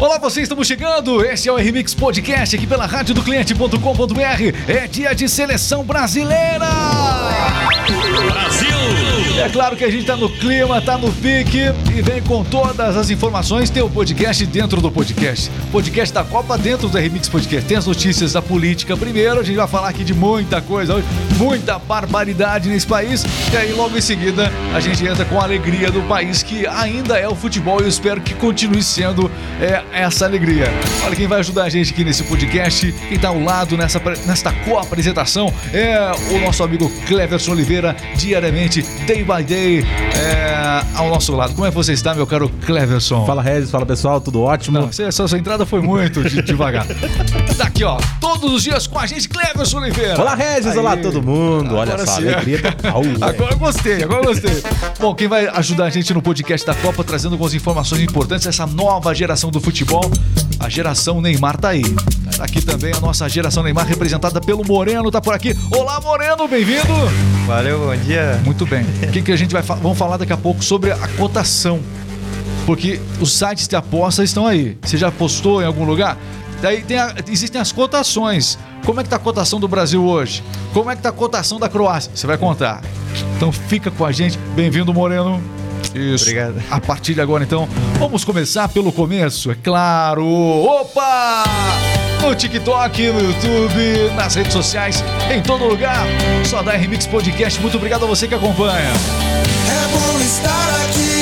Olá, vocês, estamos chegando. Esse é o RMix Podcast aqui pela rádio do cliente.com.br. É dia de seleção brasileira. Brasil! É claro que a gente tá no clima, tá no pique e vem com todas as informações. Tem o podcast dentro do podcast. Podcast da Copa dentro do RMix Podcast. Tem as notícias da política primeiro. A gente vai falar aqui de muita coisa hoje, muita barbaridade nesse país. E aí, logo em seguida, a gente entra com a alegria do país que ainda é o futebol e eu espero que continue sendo é, essa alegria. Olha quem vai ajudar a gente aqui nesse podcast, quem tá ao lado nessa, nesta co-apresentação é o nosso amigo Cleverson Oliveira, diariamente, day by day, é, ao nosso lado. Como é que você está, meu caro Cleverson? Fala Regis, fala pessoal, tudo ótimo? Não, essa, essa entrada foi muito de- devagar. Tá aqui, ó, todos os dias com a gente, Cleverson Oliveira. Olá Regis, olá todo mundo. Olha Agora só, sim. alegria velho. Agora eu gostei, agora eu gostei. Bom, quem vai ajudar a gente no podcast da Copa, trazendo algumas informações importantes, essa nova geração do futebol, a geração Neymar tá aí. Tá aqui também a nossa geração Neymar, representada pelo Moreno, tá por aqui. Olá, Moreno, bem-vindo! Valeu, bom dia. Muito bem. O que, que a gente vai vamos falar daqui a pouco sobre a cotação. Porque os sites de aposta estão aí. Você já postou em algum lugar? Daí a- existem as cotações. Como é que tá a cotação do Brasil hoje? Como é que tá a cotação da Croácia? Você vai contar. Então fica com a gente. Bem-vindo, Moreno. Isso. Obrigado. A partir de agora, então, vamos começar pelo começo, é claro. Opa! No TikTok, no YouTube, nas redes sociais, em todo lugar. Só da Remix Podcast. Muito obrigado a você que acompanha. É bom estar aqui.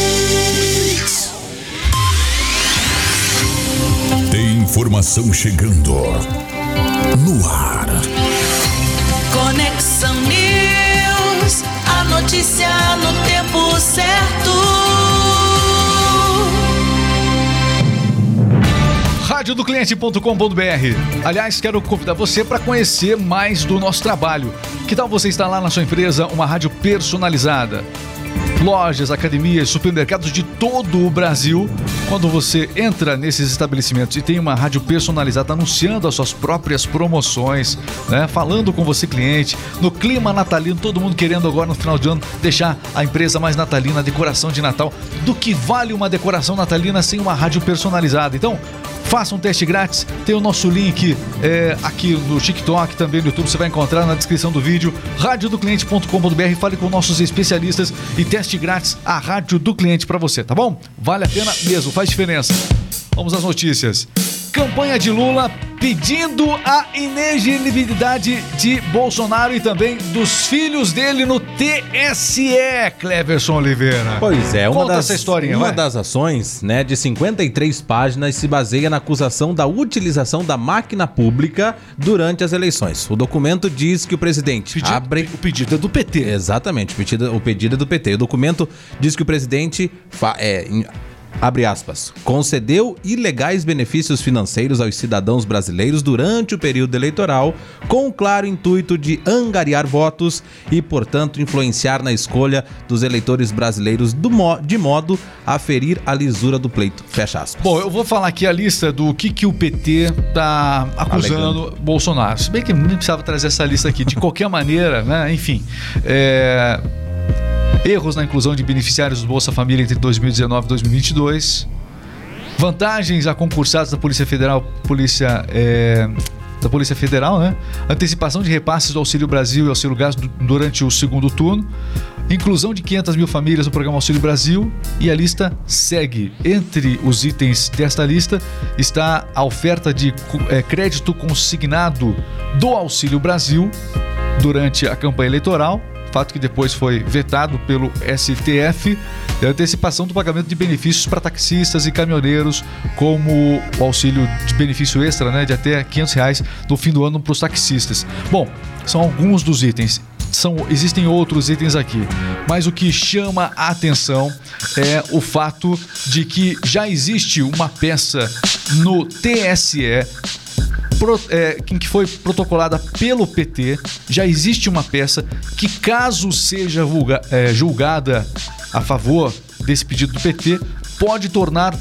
RMix. Tem informação chegando. No ar. Conexão radiodocliente.com.br. Aliás, quero convidar você para conhecer mais do nosso trabalho. Que tal você instalar na sua empresa uma rádio personalizada? Lojas, academias, supermercados de todo o Brasil. Quando você entra nesses estabelecimentos e tem uma rádio personalizada anunciando as suas próprias promoções, né? Falando com você, cliente, no clima natalino, todo mundo querendo agora no final de ano deixar a empresa mais natalina, a decoração de Natal. Do que vale uma decoração natalina sem uma rádio personalizada? Então, Faça um teste grátis, tem o nosso link é, aqui no TikTok, também no YouTube, você vai encontrar na descrição do vídeo, radiodocliente.com.br, fale com nossos especialistas e teste grátis a rádio do cliente para você, tá bom? Vale a pena mesmo, faz diferença. Vamos às notícias. Campanha de Lula pedindo a inelegibilidade de Bolsonaro e também dos filhos dele no TSE, Cleverson Oliveira. Pois é, uma Conta das, essa historinha, uma vai. das ações, né, de 53 páginas se baseia na acusação da utilização da máquina pública durante as eleições. O documento diz que o presidente Pedido- abre O pedido é do PT. Exatamente, o pedido, o pedido é do PT. O documento diz que o presidente fa- é, abre aspas, concedeu ilegais benefícios financeiros aos cidadãos brasileiros durante o período eleitoral, com o claro intuito de angariar votos e, portanto, influenciar na escolha dos eleitores brasileiros do mo- de modo a ferir a lisura do pleito. Fecha aspas. Bom, eu vou falar aqui a lista do que, que o PT tá acusando Bolsonaro. Se bem que nem precisava trazer essa lista aqui. De qualquer maneira, né? Enfim. é, Erros na inclusão de beneficiários do Bolsa Família entre 2019 e 2022. Vantagens a concursados da Polícia Federal, Polícia. é, da Polícia Federal, né? Antecipação de repasses do Auxílio Brasil e Auxílio Gás du- durante o segundo turno. Inclusão de 500 mil famílias no programa Auxílio Brasil e a lista segue. Entre os itens desta lista está a oferta de eh, crédito consignado do Auxílio Brasil durante a campanha eleitoral, fato que depois foi vetado pelo STF, e a antecipação do pagamento de benefícios para taxistas e caminhoneiros, como o auxílio de benefício extra, né, de até 500 reais no fim do ano para os taxistas. Bom, são alguns dos itens. São, existem outros itens aqui, mas o que chama a atenção é o fato de que já existe uma peça no TSE pro- é, que foi protocolada pelo PT, já existe uma peça que, caso seja vulga- é, julgada a favor desse pedido do PT, pode tornar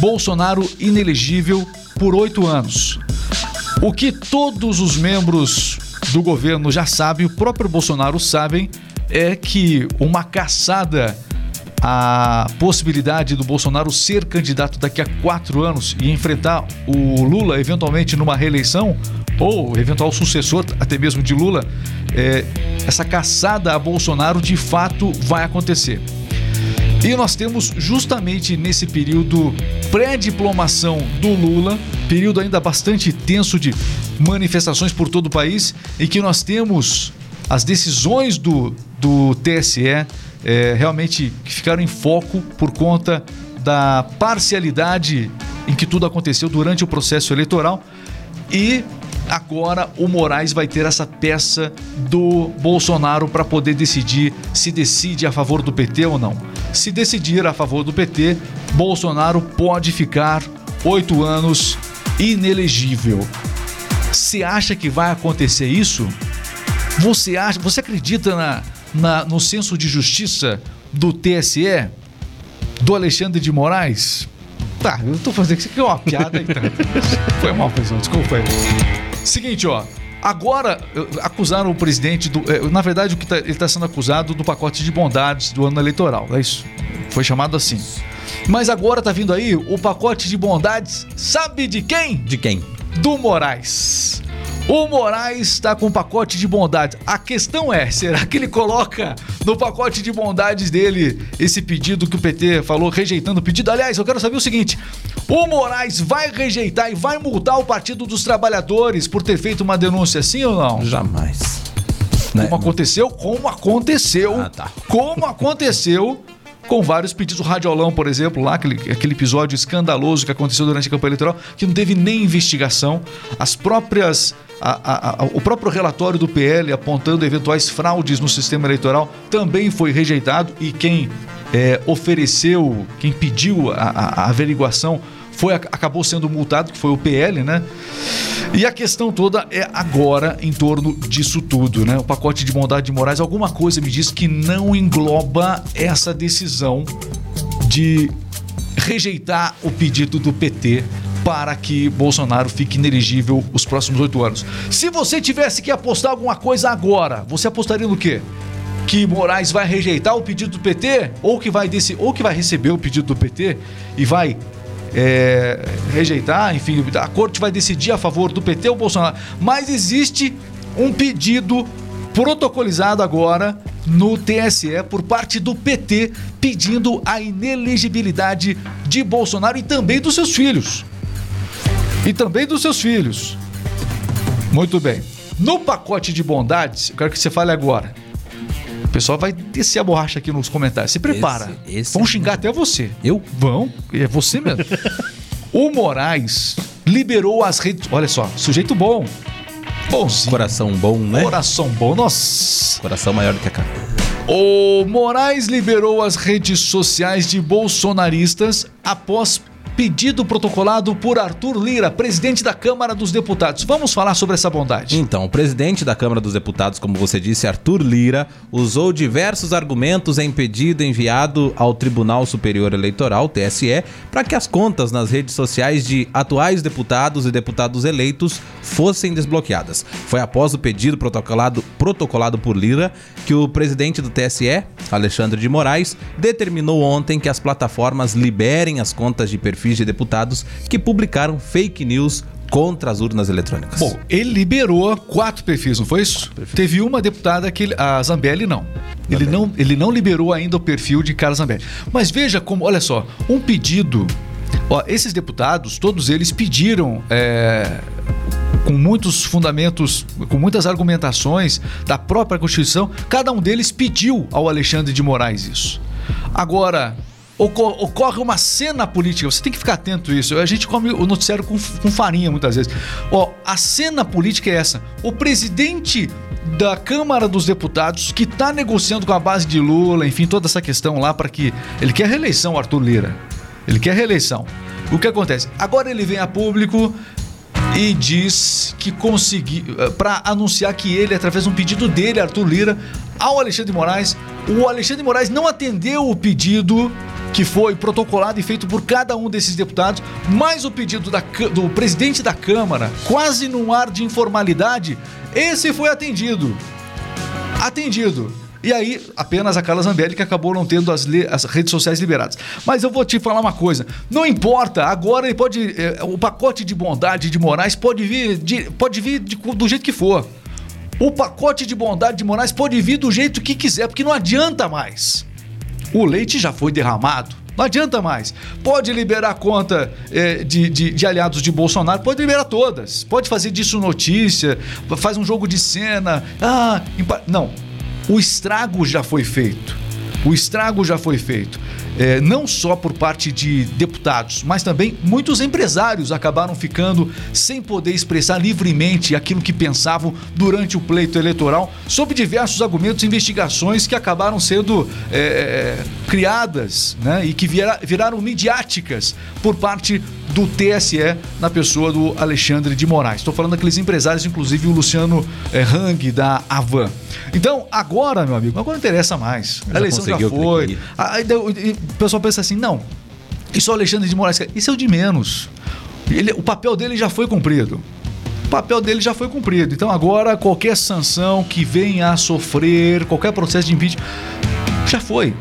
Bolsonaro inelegível por oito anos. O que todos os membros do governo já sabem, o próprio Bolsonaro sabem, é que uma caçada a possibilidade do Bolsonaro ser candidato daqui a quatro anos e enfrentar o Lula eventualmente numa reeleição ou eventual sucessor até mesmo de Lula, é, essa caçada a Bolsonaro de fato vai acontecer. E nós temos justamente nesse período pré-diplomação do Lula, período ainda bastante tenso de manifestações por todo o país, em que nós temos as decisões do, do TSE é, realmente que ficaram em foco por conta da parcialidade em que tudo aconteceu durante o processo eleitoral e agora o Moraes vai ter essa peça do Bolsonaro para poder decidir se decide a favor do PT ou não. Se decidir a favor do PT, Bolsonaro pode ficar oito anos inelegível. Você acha que vai acontecer isso? Você acha? Você acredita na, na, no senso de justiça do TSE, do Alexandre de Moraes? Tá, eu tô fazendo isso aqui é uma piada então. Foi mal, pessoal, desculpa aí. Seguinte, ó. Agora, acusaram o presidente do. Eh, na verdade, o que tá, ele está sendo acusado do pacote de bondades do ano eleitoral. É isso. Foi chamado assim. Mas agora tá vindo aí o pacote de bondades, sabe de quem? De quem? Do Moraes. O Moraes está com um pacote de bondades. A questão é, será que ele coloca no pacote de bondades dele esse pedido que o PT falou, rejeitando o pedido? Aliás, eu quero saber o seguinte: o Moraes vai rejeitar e vai multar o Partido dos Trabalhadores por ter feito uma denúncia assim ou não? Jamais. Como né? aconteceu? Como aconteceu? Ah, tá. Como aconteceu com vários pedidos. O Radiolão, por exemplo, lá, aquele, aquele episódio escandaloso que aconteceu durante a campanha eleitoral, que não teve nem investigação. As próprias a, a, a, o próprio relatório do PL apontando eventuais fraudes no sistema eleitoral também foi rejeitado e quem é, ofereceu, quem pediu a, averiguação foi acabou sendo multado, que foi o PL, né? E a questão toda é agora em torno disso tudo, né? O pacote de bondade de Moraes, alguma coisa me diz que não engloba essa decisão de rejeitar o pedido do PT para que Bolsonaro fique inelegível os próximos oito anos. Se você tivesse que apostar alguma coisa agora, você apostaria no quê? Que Moraes vai rejeitar o pedido do PT ou que vai desse, ou que vai receber o pedido do PT e vai é, rejeitar, enfim, a corte vai decidir a favor do PT ou Bolsonaro. Mas existe um pedido protocolizado agora no TSE por parte do PT pedindo a inelegibilidade de Bolsonaro e também dos seus filhos e também dos seus filhos. Muito bem. No pacote de bondades, eu quero que você fale agora. O pessoal vai descer a borracha aqui nos comentários. Se prepara. Esse, esse Vão é xingar até você. Eu? Vão. É você mesmo. o Moraes liberou as redes. Olha só, sujeito bom. Bonzinho. Coração bom, né? Coração bom, nossa. Coração maior do que a cara. O Moraes liberou as redes sociais de bolsonaristas após pedido protocolado por Arthur Lira, presidente da Câmara dos Deputados. Vamos falar sobre essa bondade. Então, o presidente da Câmara dos Deputados, como você disse, Arthur Lira, usou diversos argumentos em pedido enviado ao Tribunal Superior Eleitoral, TSE, para que as contas nas redes sociais de atuais deputados e deputados eleitos fossem desbloqueadas. Foi após o pedido protocolado, protocolado por Lira que o presidente do TSE, Alexandre de Moraes, determinou ontem que as plataformas liberem as contas de perfil perfis de deputados que publicaram fake news contra as urnas eletrônicas. Bom, ele liberou quatro perfis, não foi isso? Teve uma deputada que ele, a Zambelli não. Ele não, ele não liberou ainda o perfil de Carlos Zambelli. Mas veja como, olha só, um pedido. Ó, esses deputados, todos eles pediram é, com muitos fundamentos, com muitas argumentações da própria Constituição, cada um deles pediu ao Alexandre de Moraes isso. Agora, ocorre uma cena política. Você tem que ficar atento a isso. A gente come o noticiário com, com farinha muitas vezes. Ó, a cena política é essa. O presidente da Câmara dos Deputados que está negociando com a base de Lula, enfim, toda essa questão lá para que ele quer reeleição, Arthur Lira. Ele quer reeleição. O que acontece? Agora ele vem a público e diz que conseguiu eh, para anunciar que ele através de um pedido dele, Arthur Lira, ao Alexandre de Moraes, o Alexandre de Moraes não atendeu o pedido que foi protocolado e feito por cada um desses deputados, mais o pedido da, do presidente da Câmara, quase num ar de informalidade, esse foi atendido. Atendido. E aí, apenas a Carla Zambelli que acabou não tendo as, as, redes sociais liberadas. Mas eu vou te falar uma coisa: não importa, agora ele pode. Eh, o pacote de bondade de Moraes pode vir, de, pode vir de, do jeito que for. O pacote de bondade de Moraes pode vir do jeito que quiser, porque não adianta mais. O leite já foi derramado. Não adianta mais. Pode liberar a conta eh, de, de, de, aliados de Bolsonaro, pode liberar todas. Pode fazer disso notícia, faz um jogo de cena. Ah, não. O estrago já foi feito. O estrago já foi feito é, não só por parte de deputados, mas também muitos empresários acabaram ficando sem poder expressar livremente aquilo que pensavam durante o pleito eleitoral, sob diversos argumentos e investigações que acabaram sendo é, criadas né, e que vira, viraram midiáticas por parte do TSE na pessoa do Alexandre de Moraes. Estou falando daqueles empresários, inclusive o Luciano é, Hang da Avan. Então, agora, meu amigo, agora não interessa mais. a eleição já foi. Aí, o pessoal pensa assim: não, isso é o Alexandre de Moraes. Isso é o de menos. Ele, o papel dele já foi cumprido. O papel dele já foi cumprido. Então agora qualquer sanção que venha a sofrer, qualquer processo de impeachment, já foi.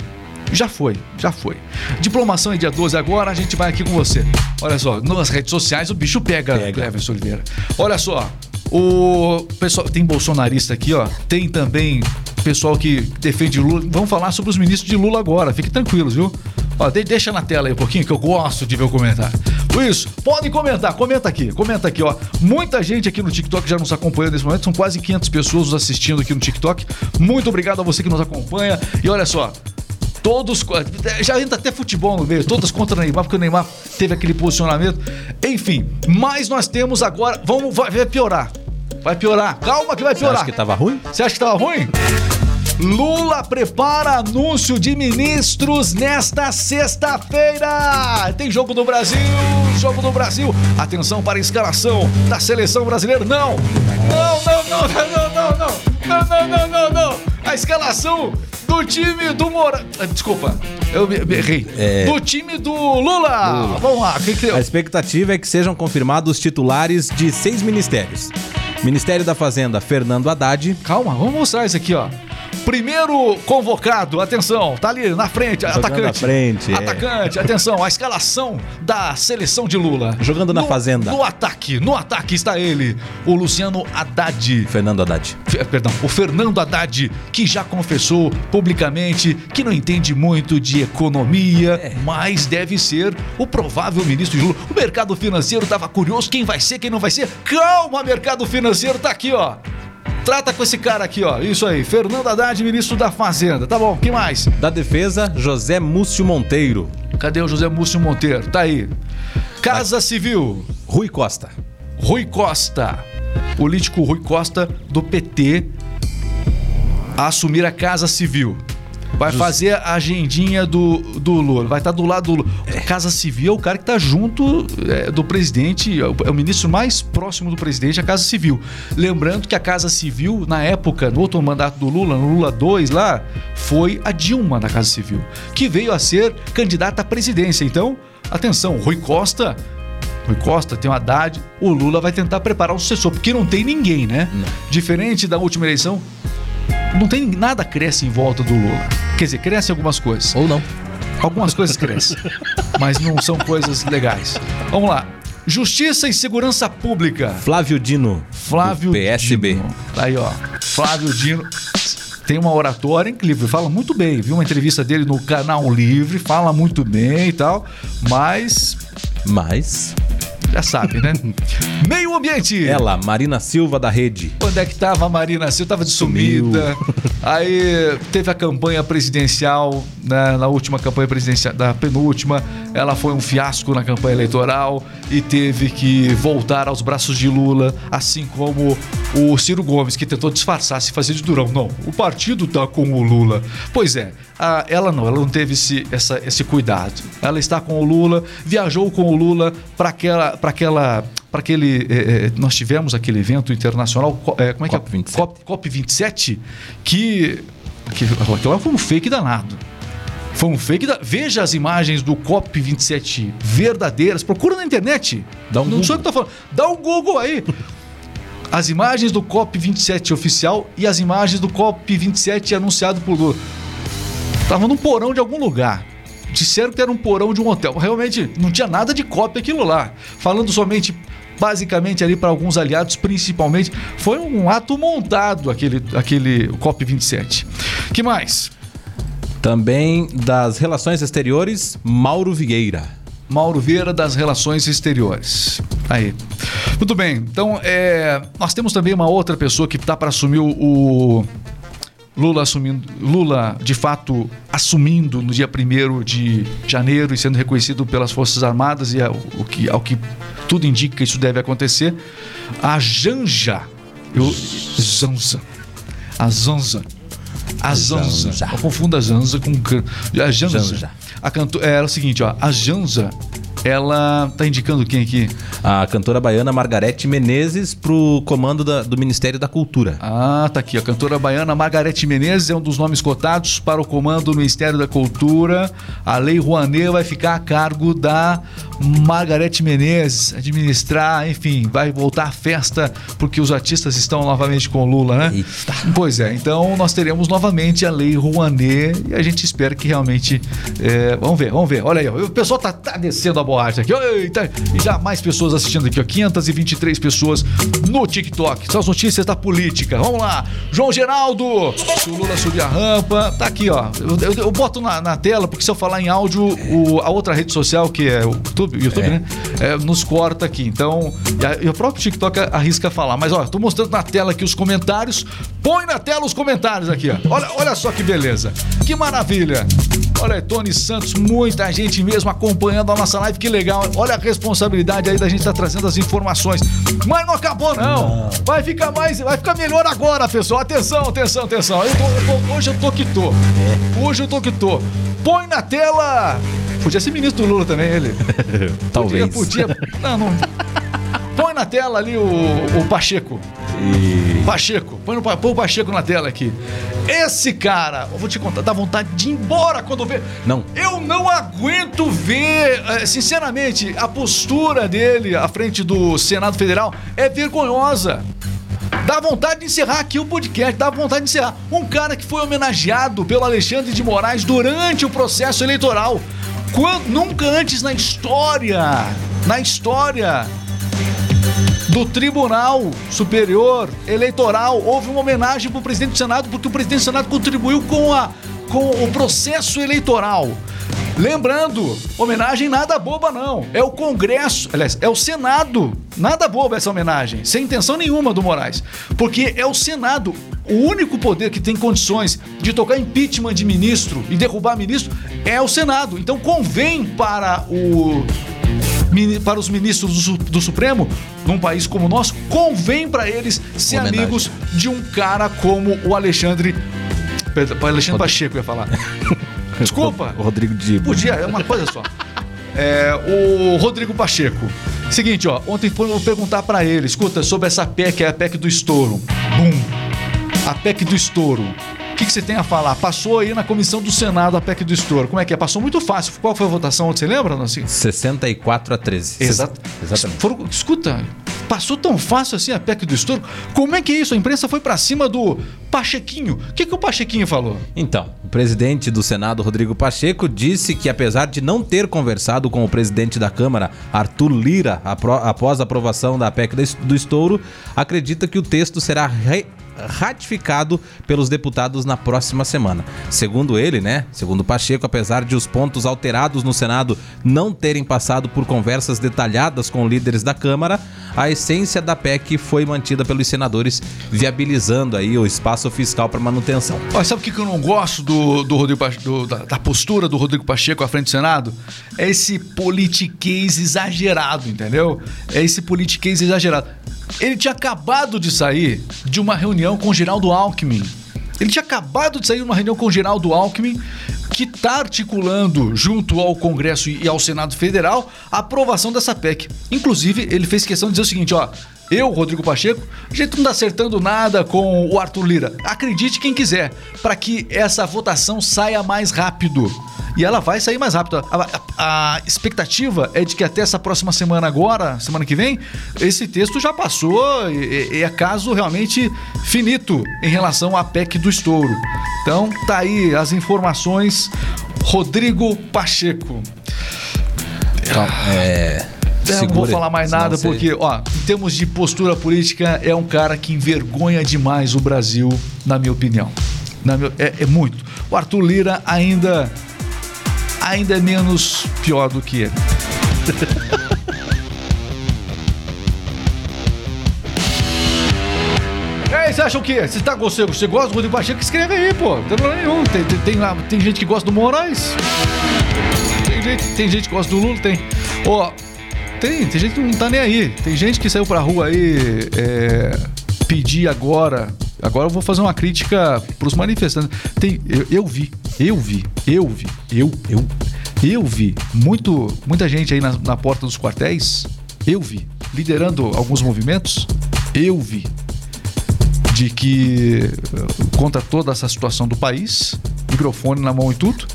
Já foi, já foi. Diplomação é dia 12 agora, a gente vai aqui com você. Olha só, nas redes sociais o bicho pega, pega. Cleverson Oliveira. Olha só, o pessoal tem bolsonarista aqui, ó. Tem também pessoal que defende Lula. Vamos falar sobre os ministros de Lula agora. Fiquem tranquilos, viu? Ó, de, deixa na tela aí um pouquinho que eu gosto de ver o comentário. Isso, podem comentar, comenta aqui, comenta aqui, ó. Muita gente aqui no TikTok já nos acompanha nesse momento, são quase 500 pessoas nos assistindo aqui no TikTok. Muito obrigado a você que nos acompanha. E olha só, todos. Já entra até futebol no meio, todos contra o Neymar, porque o Neymar teve aquele posicionamento. Enfim, mas nós temos agora. Vamos, vai piorar. Vai piorar. Calma que vai piorar. Você acha que tava ruim? Você acha que tava ruim? Lula prepara anúncio de ministros nesta sexta-feira. Tem jogo do Brasil, jogo do Brasil. Atenção para a escalação da seleção brasileira. Não, não, não, não, não, não, não, não, não, não, não, não, não. A escalação do time do Mora. Ah, desculpa, eu errei. É... Do time do Lula. Lula. Vamos lá, quem que A expectativa é que sejam confirmados os titulares de seis ministérios. Ministério da Fazenda, Fernando Haddad. Calma, vamos mostrar isso aqui, ó. Primeiro convocado, atenção, tá ali na frente, Jogando atacante. Na frente, é. atacante, é. atenção, a escalação da seleção de Lula. Jogando na no, fazenda. No ataque, no ataque está ele, o Luciano Haddad. Fernando Haddad. F perdão, o Fernando Haddad, que já confessou publicamente que não entende muito de economia, é. mas deve ser o provável ministro de Lula. O mercado financeiro estava curioso, quem vai ser, quem não vai ser. Calma, mercado financeiro, tá aqui, ó. Trata com esse cara aqui, ó. Isso aí. Fernando Haddad, ministro da Fazenda. Tá bom, que mais? Da Defesa, José Múcio Monteiro. Cadê o José Múcio Monteiro? Tá aí. Casa Civil. Rui Costa. Rui Costa. Político Rui Costa do PT a assumir a Casa Civil. Vai Just... fazer a agendinha do, do Lula. Vai estar tá do lado do Lula. É. Casa Civil é o cara que está junto é, do presidente, é o, é o, ministro mais próximo do presidente, a Casa Civil. Lembrando que a Casa Civil, na época, no outro mandato do Lula, no Lula 2 lá, foi a Dilma na Casa Civil, que veio a ser candidata à presidência. Então, atenção, Rui Costa Rui Costa, tem o Haddad, o Lula vai tentar preparar o sucessor, porque não tem ninguém, né? Não. Diferente da última eleição, não tem nada cresce em volta do Lula. Quer dizer, cresce algumas coisas. Ou não. Algumas coisas crescem, mas não são coisas legais. Vamos lá. Justiça e Segurança Pública. Flávio Dino. Flávio PSB. Dino. Aí, ó. Flávio Dino tem uma oratória incrível, fala muito bem. Vi uma entrevista dele no canal Livre, fala muito bem e tal, mas. Mas já sabe, né? Meio ambiente. Ela, Marina Silva da Rede. Onde é que tava a Marina Silva? Tava de sumida. Aí teve a campanha presidencial, né? na última campanha presidencial, da penúltima, ela foi um fiasco na campanha eleitoral e teve que voltar aos braços de Lula, assim como o Ciro Gomes, que tentou disfarçar, se fazer de durão. Não, o partido tá com o Lula. Pois é, a, ela não, ela não teve esse, essa, esse cuidado. Ela está com o Lula, viajou com o Lula para aquela, para aquela, para aquele, é, nós tivemos aquele evento internacional, é, como é COP que é? 27. COP, COP 27, que, que aquilo foi um fake danado. Foi um fake. Da... Veja as imagens do COP27 verdadeiras. Procura na internet. Dá um Não Google. sou eu que tô falando. Dá um Google aí. As imagens do COP27 oficial e as imagens do COP27 anunciado por Lula. Tava num porão de algum lugar. Disseram que era um porão de um hotel. Realmente não tinha nada de COP aquilo lá. Falando somente, basicamente ali para alguns aliados, principalmente, foi um ato montado aquele, aquele COP27. Que mais? Também das relações exteriores, Mauro Vieira. Mauro Vieira das Relações Exteriores. Aí. Muito bem. Então, é, nós temos também uma outra pessoa que está para assumir o Lula assumindo, Lula de fato assumindo no dia 1 de janeiro e sendo reconhecido pelas Forças Armadas e ao, o que, ao que tudo indica que isso deve acontecer. A Janja. Eu, Zanza. A Zanza. A Zanza. Eu confundo a Zanza com a Janza. A canto... é, é o seguinte, ó, a Janza, ela tá indicando quem aqui? A cantora baiana Margarete Menezes pro comando da- do Ministério da Cultura. Ah, tá aqui. A cantora baiana Margarete Menezes é um dos nomes cotados para o comando do Ministério da Cultura. A Lei Rouanet vai ficar a cargo da Margarete Menezes, administrar, enfim, vai voltar a festa porque os artistas estão novamente com o Lula, né? Eita. Pois é, então nós teremos novamente a Lei Rouanet e a gente espera que realmente. é, vamos ver, vamos ver. Olha aí, o pessoal tá, tá descendo a boate aqui. Eita, e já mais pessoas assistindo aqui, ó. 523 pessoas no TikTok. São as notícias da política. Vamos lá. João Geraldo, se o Lula subir a rampa, tá aqui, ó. Eu, eu- eu boto na, na tela, porque se eu falar em áudio, o- a outra rede social, que é o YouTube, YouTube É. né? É, nos corta aqui. Então, e, a- e o próprio TikTok arrisca falar. Mas, ó, tô mostrando na tela aqui os comentários. Põe na tela os comentários aqui, ó. Olha, olha só que beleza. Que maravilha. Olha Tony Santos, muita gente mesmo acompanhando a nossa live, que legal. Olha a responsabilidade aí da gente estar trazendo as informações. Mas não acabou, não. Vai ficar mais, vai ficar melhor agora, pessoal. Atenção, atenção, atenção. Eu tô- eu hoje eu tô que tô. Hoje eu tô que tô. Põe na tela. Podia ser ministro do Lula também, ele. Talvez. Podia, podia. Não, não. Põe na tela ali o, o Pacheco. Pacheco. Põe, no, põe o Pacheco na tela aqui. Esse cara, eu vou te contar, dá vontade de ir embora quando vê. Não. Eu não aguento ver, eh, sinceramente, a postura dele à frente do Senado Federal é vergonhosa. Dá vontade de encerrar aqui o podcast, dá vontade de encerrar. Um cara que foi homenageado pelo Alexandre de Moraes durante o processo eleitoral. Quando, nunca antes na história, na história do Tribunal Superior Eleitoral houve uma homenagem para o presidente do Senado, porque o presidente do Senado contribuiu com, a, com o processo eleitoral. Lembrando, homenagem nada boba não. É o Congresso, aliás, é o Senado. Nada boba essa homenagem, sem intenção nenhuma do Moraes. Porque é o Senado, o único poder que tem condições de tocar impeachment de ministro e derrubar ministro é o Senado. Então convém para o para os ministros do, do Supremo, num país como o nosso, convém para eles ser Homenagem. amigos de um cara como o Alexandre. Alexandre Pacheco eu ia falar. Desculpa. O Rodrigo de. Podia, é uma coisa só. É, o Rodrigo Pacheco. Seguinte, ó, ontem foram perguntar pra ele, escuta, sobre essa PEC, é a PEC do estouro. Bum! A PEC do estouro. O que, que você tem a falar? Passou aí na comissão do Senado a PEC do estouro. Como é que é? Passou muito fácil. Qual foi a votação? Você lembra, Nancy? 64 a 13. Exato. Exatamente. Foram- escuta, passou tão fácil assim a PEC do estouro. Como é que é isso? A imprensa foi pra cima do Pachequinho. O que, que o Pachequinho falou? Então, o presidente do Senado, Rodrigo Pacheco, disse que apesar de não ter conversado com o presidente da Câmara, Arthur Lira, após a aprovação da PEC do estouro, acredita que o texto será re- ratificado pelos deputados na próxima semana. Segundo ele, né? Segundo Pacheco, apesar de os pontos alterados no Senado não terem passado por conversas detalhadas com líderes da Câmara, a essência da PEC foi mantida pelos senadores, viabilizando aí o espaço fiscal para manutenção. Olha, sabe o que eu não gosto do, do Rodrigo do- da, da postura do Rodrigo Pacheco à frente do Senado? É esse politiquês exagerado, entendeu? É esse politiquês exagerado. Ele tinha acabado de sair de uma reunião com o Geraldo Alckmin. Ele tinha acabado de sair de uma reunião com Geraldo Alckmin, que está articulando, junto ao Congresso e ao Senado Federal, a aprovação dessa PEC. Inclusive, ele fez questão de dizer o seguinte: ó. Eu, Rodrigo Pacheco, a gente não tá acertando nada com o Arthur Lira. Acredite quem quiser, para que essa votação saia mais rápido. E ela vai sair mais rápido. A, a- a expectativa é de que até essa próxima semana agora, semana que vem, esse texto já passou e, e é caso realmente finito em relação à PEC do estouro. Então tá aí as informações. Rodrigo Pacheco. É. É, não vou falar mais nada, porque, ó, em termos de postura política, é um cara que envergonha demais o Brasil, na minha opinião. Na meu- é, é muito. O Arthur Lira ainda. Ainda é menos pior do que ele. É, você acha o quê? Você, tá, você, você gosta do Rodrigo Pacheco? Escreve aí, pô. Não tem problema nenhum. Tem, tem, tem, tem gente que gosta do Moraes. Tem gente, tem gente que gosta do Lula, tem. Ó, tem, tem gente que não tá nem aí. Tem gente que saiu pra rua aí é, pedir agora. Agora eu vou fazer uma crítica pros manifestantes. Tem, eu, eu vi, eu vi, eu vi, eu, eu, eu vi muito, muita gente aí na, na porta dos quartéis. Eu vi, liderando alguns movimentos. Eu vi de que eh, contra toda essa situação do país, microfone na mão e tudo,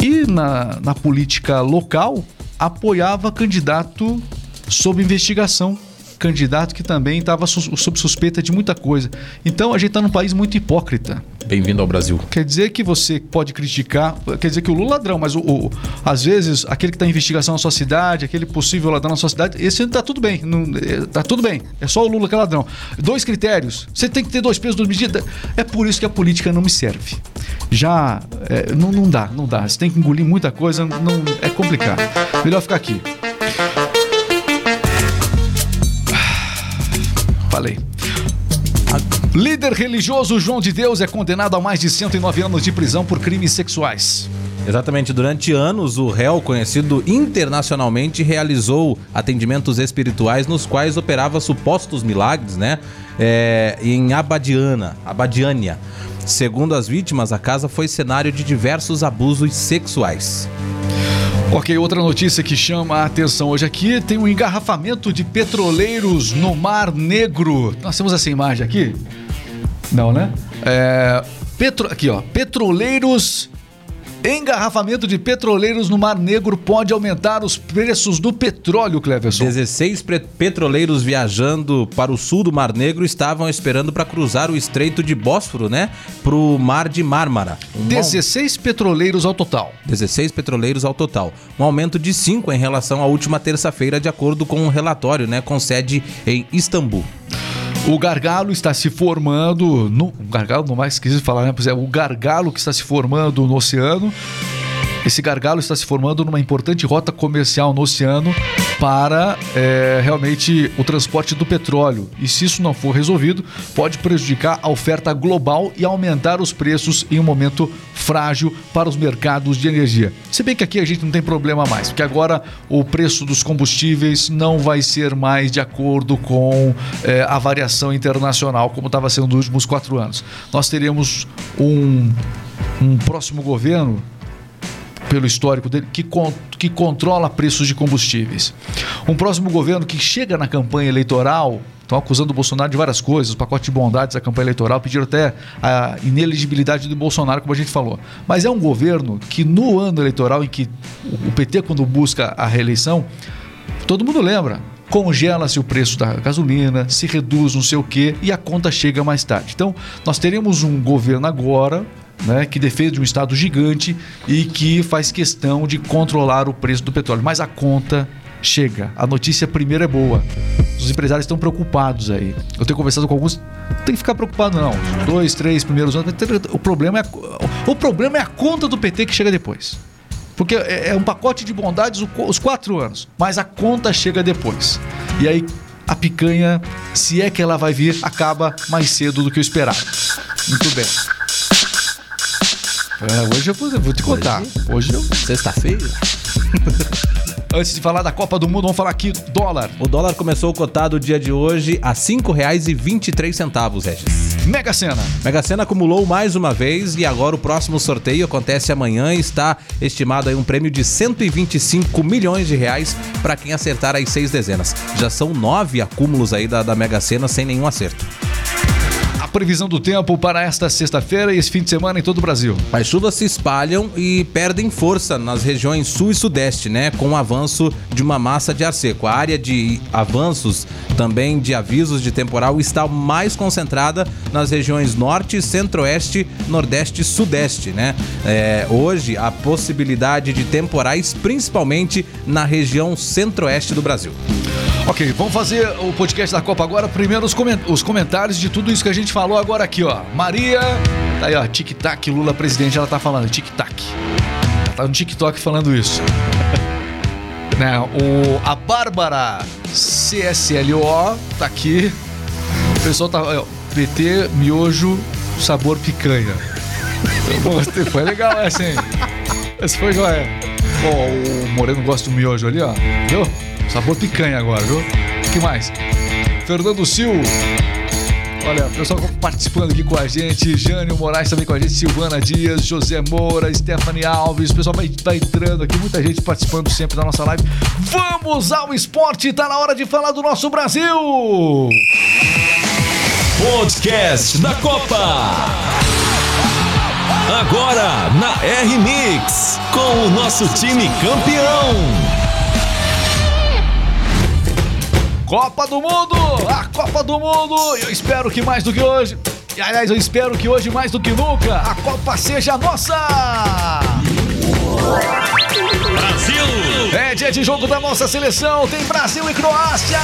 e na, na política local apoiava candidato sob investigação, candidato que também estava sob suspeita de muita coisa. Então a gente está num país muito hipócrita. Bem-vindo ao Brasil. Quer dizer que você pode criticar, quer dizer que o Lula é ladrão, mas o, o- às vezes aquele que está em investigação na sua cidade, aquele possível ladrão na sua cidade, esse tá tudo bem, não, é, tá tudo bem. É só o Lula que é ladrão. Dois critérios. Você tem que ter dois pesos, duas medidas. É por isso que a política não me serve. Já é, não, não dá, não dá. Você tem que engolir muita coisa, não é complicado. Melhor ficar aqui. Falei. Líder religioso João de Deus é condenado a mais de 109 anos de prisão por crimes sexuais. Exatamente, durante anos o réu, conhecido internacionalmente, realizou atendimentos espirituais nos quais operava supostos milagres, né? É, em Abadiana, Abadiânia. Segundo as vítimas, a casa foi cenário de diversos abusos sexuais. Ok, outra notícia que chama a atenção hoje aqui: tem um engarrafamento de petroleiros no Mar Negro. Nós temos essa imagem aqui? Não, né? É, petro... Aqui, ó. Petroleiros. Engarrafamento de petroleiros no Mar Negro pode aumentar os preços do petróleo, Cleverson. 16 pre- petroleiros viajando para o sul do Mar Negro estavam esperando para cruzar o Estreito de Bósforo, né? Para o Mar de Mármara. Um 16 petroleiros ao total. 16 petroleiros ao total. Um aumento de 5 em relação à última terça-feira, de acordo com um relatório, né, com sede em Istambul. O gargalo está se formando no. O gargalo não mais esquisito falar, né? Pois é, o gargalo que está se formando no oceano. Esse gargalo está se formando numa importante rota comercial no oceano para é, realmente o transporte do petróleo. E se isso não for resolvido, pode prejudicar a oferta global e aumentar os preços em um momento frágil para os mercados de energia. Se bem que aqui a gente não tem problema mais, porque agora o preço dos combustíveis não vai ser mais de acordo com é, a variação internacional, como estava sendo nos últimos quatro anos. Nós teremos um, um próximo governo pelo histórico dele, que, con que controla preços de combustíveis. Um próximo governo que chega na campanha eleitoral, estão acusando o Bolsonaro de várias coisas, o pacote de bondades da campanha eleitoral, pediram até a ineligibilidade do Bolsonaro, como a gente falou. Mas é um governo que no ano eleitoral em que o PT, quando busca a reeleição, todo mundo lembra, congela-se o preço da gasolina, se reduz não sei o quê e a conta chega mais tarde. Então, nós teremos um governo agora né, que defende um Estado gigante e que faz questão de controlar o preço do petróleo. Mas a conta chega. A notícia primeiro é boa. Os empresários estão preocupados aí. Eu tenho conversado com alguns. Não tem que ficar preocupado, não. Dois, três primeiros anos. O problema, é a, o problema é a conta do PT que chega depois. Porque é é um pacote de bondades os quatro anos, mas a conta chega depois. E aí a picanha, se é que ela vai vir, acaba mais cedo do que o esperado. Muito bem. É, hoje eu vou, vou te contar. Hoje eu. Sexta-feira. Antes de falar da Copa do Mundo, vamos falar aqui dólar. O dólar começou cotado o dia de hoje a R$ 5,23, Regis. Mega Sena. Mega Sena acumulou mais uma vez e agora o próximo sorteio acontece amanhã e está estimado aí um prêmio de 125 milhões de reais para quem acertar as seis dezenas. Já são nove acúmulos aí da, da Mega Sena sem nenhum acerto. Previsão do tempo para esta sexta-feira e esse fim de semana em todo o Brasil. As chuvas se espalham e perdem força nas regiões sul e sudeste, né? Com o avanço de uma massa de ar seco. A área de avanços também de avisos de temporal está mais concentrada nas regiões norte, centro-oeste, nordeste e sudeste, né? É, hoje, a possibilidade de temporais, principalmente na região centro-oeste do Brasil. Ok, vamos fazer o podcast da Copa agora. Primeiro os, coment os comentários de tudo isso que a gente falou agora aqui, ó. Maria, tá aí, ó, tic-tac, Lula presidente, ela tá falando, tic-tac. Ela tá no TikTok falando isso. né, o, a Bárbara CSLO tá aqui. O pessoal tá. Ó, PT, miojo, sabor picanha. Foi legal essa, hein? Essa foi joia. Ó, o Moreno gosta do miojo ali, ó. Viu? Sabor picanha agora, viu? O que mais? Fernando Sil. Olha, pessoal participando aqui com a gente. Jânio Moraes também com a gente. Silvana Dias, José Moura, Stephanie Alves. O pessoal vai, vai entrando aqui. Muita gente participando sempre da nossa live. Vamos ao esporte. Tá na hora de falar do nosso Brasil. Podcast da Copa. Agora na R-Mix. Com o nosso time campeão. Copa do Mundo! A Copa do Mundo! Eu espero que mais do que hoje. E, aliás, eu espero que hoje mais do que nunca a Copa seja nossa! Brasil! É dia de jogo da nossa seleção, tem Brasil e Croácia!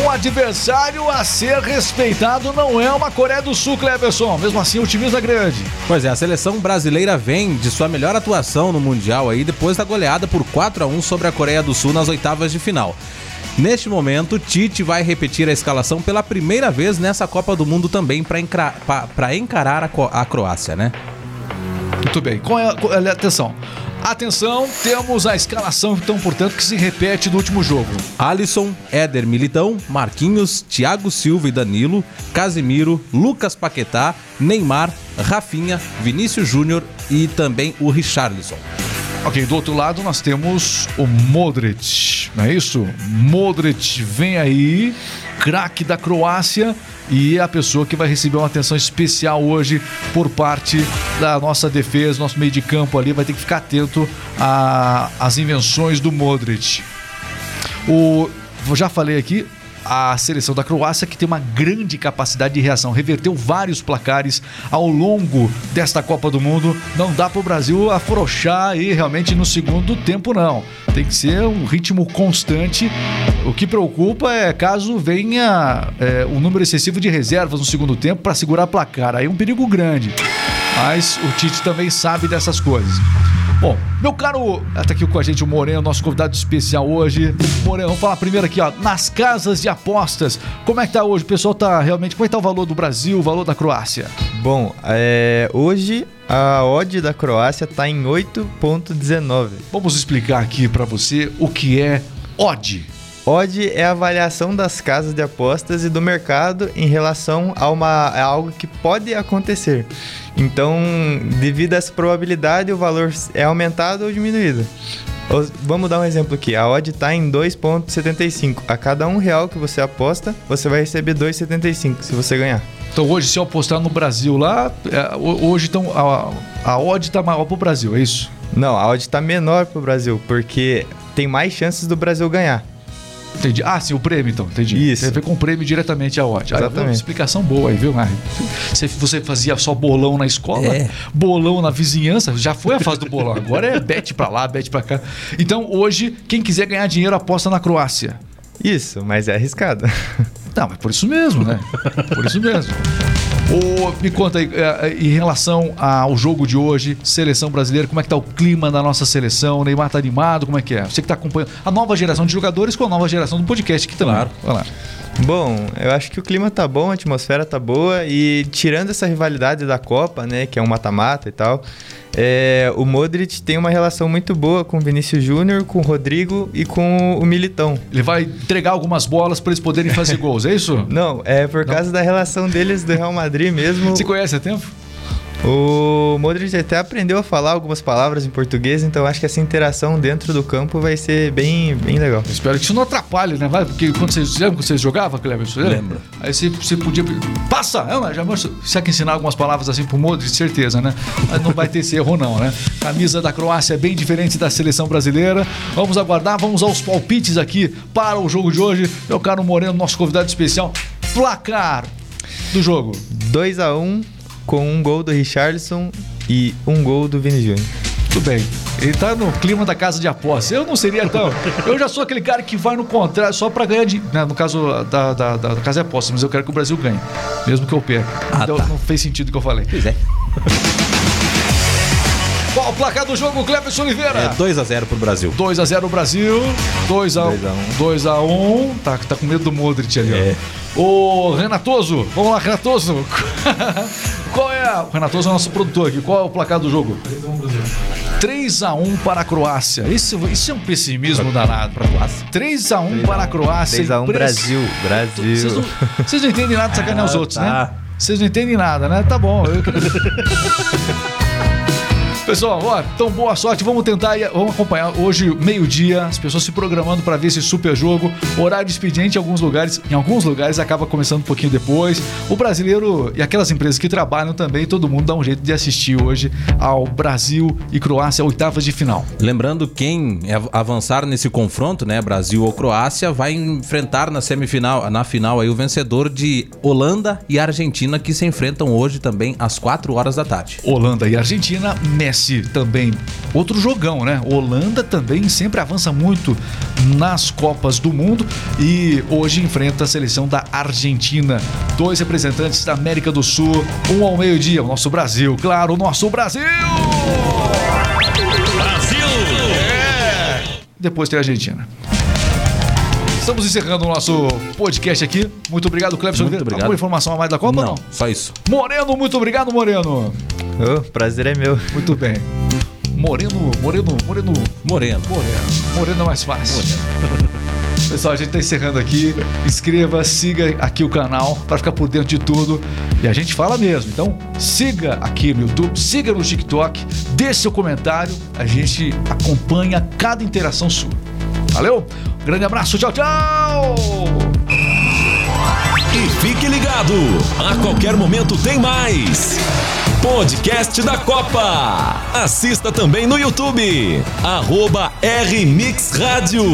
Um adversário a ser respeitado não é uma Coreia do Sul, Cleverson. Mesmo assim, o é grande. Pois é, a seleção brasileira vem de sua melhor atuação no Mundial aí depois da goleada por 4 a 1 sobre a Coreia do Sul nas oitavas de final. Neste momento, Tite vai repetir a escalação pela primeira vez nessa Copa do Mundo também para encarar a, a, Croácia, né? Muito bem. Qual é, qual é, atenção. Atenção, temos a escalação, então, portanto, que se repete do último jogo. Alisson, Éder Militão, Marquinhos, Thiago Silva e Danilo, Casimiro, Lucas Paquetá, Neymar, Rafinha, Vinícius Júnior e também o Richarlison. Ok, do outro lado nós temos o Modric, não é isso? Modric vem aí, craque da Croácia e é a pessoa que vai receber uma atenção especial hoje por parte da nossa defesa, nosso meio de campo ali, vai ter que ficar atento às invenções do Modric. O, já falei aqui, a seleção da Croácia, que tem uma grande capacidade de reação, reverteu vários placares ao longo desta Copa do Mundo. Não dá para o Brasil afrouxar aí realmente no segundo tempo, não. Tem que ser um ritmo constante. O que preocupa é caso venha é, um número excessivo de reservas no segundo tempo para segurar placar. Aí é um perigo grande. Mas o Tite também sabe dessas coisas. Bom, meu caro, tá aqui com a gente o Moreno, nosso convidado especial hoje. Moreno, vamos falar primeiro aqui, ó, nas casas de apostas. Como é que tá hoje? O pessoal tá realmente, como é que tá o valor do Brasil, o valor da Croácia? Bom, é, hoje a odd da Croácia tá em 8.19. Vamos explicar aqui para você o que é odd. Odd é a avaliação das casas de apostas e do mercado em relação a, uma, a algo que pode acontecer. Então, devido a essa probabilidade, o valor é aumentado ou diminuído. Vamos dar um exemplo aqui. A odd está em 2,75. A cada um real que você aposta, você vai receber 2,75 se você ganhar. Então hoje, se eu apostar no Brasil lá, é, hoje então, a, a odd está maior para o Brasil, é isso? Não, a odd está menor para o Brasil, porque tem mais chances do Brasil ganhar. Entendi. Ah, sim, o prêmio, então. Entendi. Isso. Tem a ver com o prêmio diretamente a odd. Exatamente. Ah, explicação boa aí, viu, Mário? Você, você fazia só bolão na escola, é. bolão na vizinhança, já foi a fase do bolão. Agora é bet pra lá, bet pra cá. Então, hoje, quem quiser ganhar dinheiro, aposta na Croácia. Isso, mas é arriscado. Não, mas por isso mesmo, né? Por isso mesmo. Ô, me conta aí, é, é, em relação ao jogo de hoje, seleção brasileira, como é que tá o clima da nossa seleção? O Neymar tá animado, como é que é? Você que tá acompanhando a nova geração de jogadores com a nova geração do podcast aqui também. Claro. Vai lá. Bom, eu acho que o clima tá bom, a atmosfera tá boa e tirando essa rivalidade da Copa, né, que é um mata-mata e tal, é, o Modric tem uma relação muito boa com o Vinícius Júnior, com o Rodrigo e com o Militão. Ele vai entregar algumas bolas para eles poderem fazer gols, é isso? Não, é por Não. causa da relação deles do Real Madrid mesmo. Você conhece há tempo? O Modric até aprendeu a falar algumas palavras em português, então acho que essa interação dentro do campo vai ser bem, bem legal. Espero que isso não atrapalhe, né? Vai, porque quando vocês, lembra quando vocês jogavam, Cleber? Você lembra? Lembro. Aí você, você podia. Passa! É, já você que ensinar algumas palavras assim pro Modric, certeza, né? Mas não vai ter esse erro, não, né? Camisa da Croácia é bem diferente da seleção brasileira. Vamos aguardar, vamos aos palpites aqui para o jogo de hoje. Meu caro Moreno, nosso convidado especial. Placar do jogo. 2 a 1 com um gol do Richarlison e um gol do Vini Júnior. Tudo bem. Ele tá no clima da casa de apostas. Eu não seria tão. Eu já sou aquele cara que vai no contrário só pra ganhar de. né, no caso da, da, da casa de apostas, mas eu quero que o Brasil ganhe. Mesmo que eu perca. Ah, então tá. não fez sentido o que eu falei. Pois é. Qual o placar do jogo, Cleberson Oliveira? É 2x0 pro Brasil. 2x0 Brasil, 2x1. 2x1. Tá, tá com medo do Modric ali, É. ó. Ô, Renatoso, vamos lá, Renatoso. Qual é a... O Renatoso é o nosso produtor aqui. Qual é o placar do jogo? 3x1 para a Croácia. Isso, isso é um pessimismo danado. Para a Croácia? 3x1 para a Croácia. 3 a 1 Impress- Brasil, Vocês Brasil. não, vocês não entendem nada de sacanear os Ah, outros, tá. né? Vocês não entendem nada, né? Tá bom. eu- Pessoal, ó, então boa sorte. Vamos tentar, vamos acompanhar hoje, meio-dia, as pessoas se programando para ver esse super jogo. Horário de expediente em alguns lugares, em alguns lugares acaba começando um pouquinho depois. O brasileiro e aquelas empresas que trabalham também, todo mundo dá um jeito de assistir hoje ao Brasil e Croácia, oitavas de final. Lembrando, quem av- avançar nesse confronto, né, Brasil ou Croácia, vai enfrentar na semifinal, na final aí o vencedor de Holanda e Argentina que se enfrentam hoje também às 4 horas da tarde. Holanda e Argentina, Messi também. Outro jogão, né? Holanda também sempre avança muito nas Copas do Mundo e hoje enfrenta a seleção da Argentina. Dois representantes da América do Sul, um ao meio-dia, o nosso Brasil, claro, o nosso Brasil! Brasil! Depois tem a Argentina. Estamos encerrando o nosso podcast aqui. Muito obrigado, Cleber. Muito obrigado. Alguma informação a mais da Copa Não, não? só isso. Moreno, muito obrigado, Moreno. Ô, prazer é meu. Muito bem. Moreno, Moreno, Moreno, Moreno. Moreno. Moreno é mais fácil. Pessoal, a gente tá encerrando aqui. Inscreva, siga aqui o canal para ficar por dentro de tudo. E a gente fala mesmo. Então, siga aqui no YouTube, siga no TikTok, deixe seu comentário. A gente acompanha cada interação sua. Valeu? Grande abraço, tchau, tchau! E fique ligado, a qualquer momento tem mais. Podcast da Copa. Assista também no YouTube. Arroba RMix Rádio.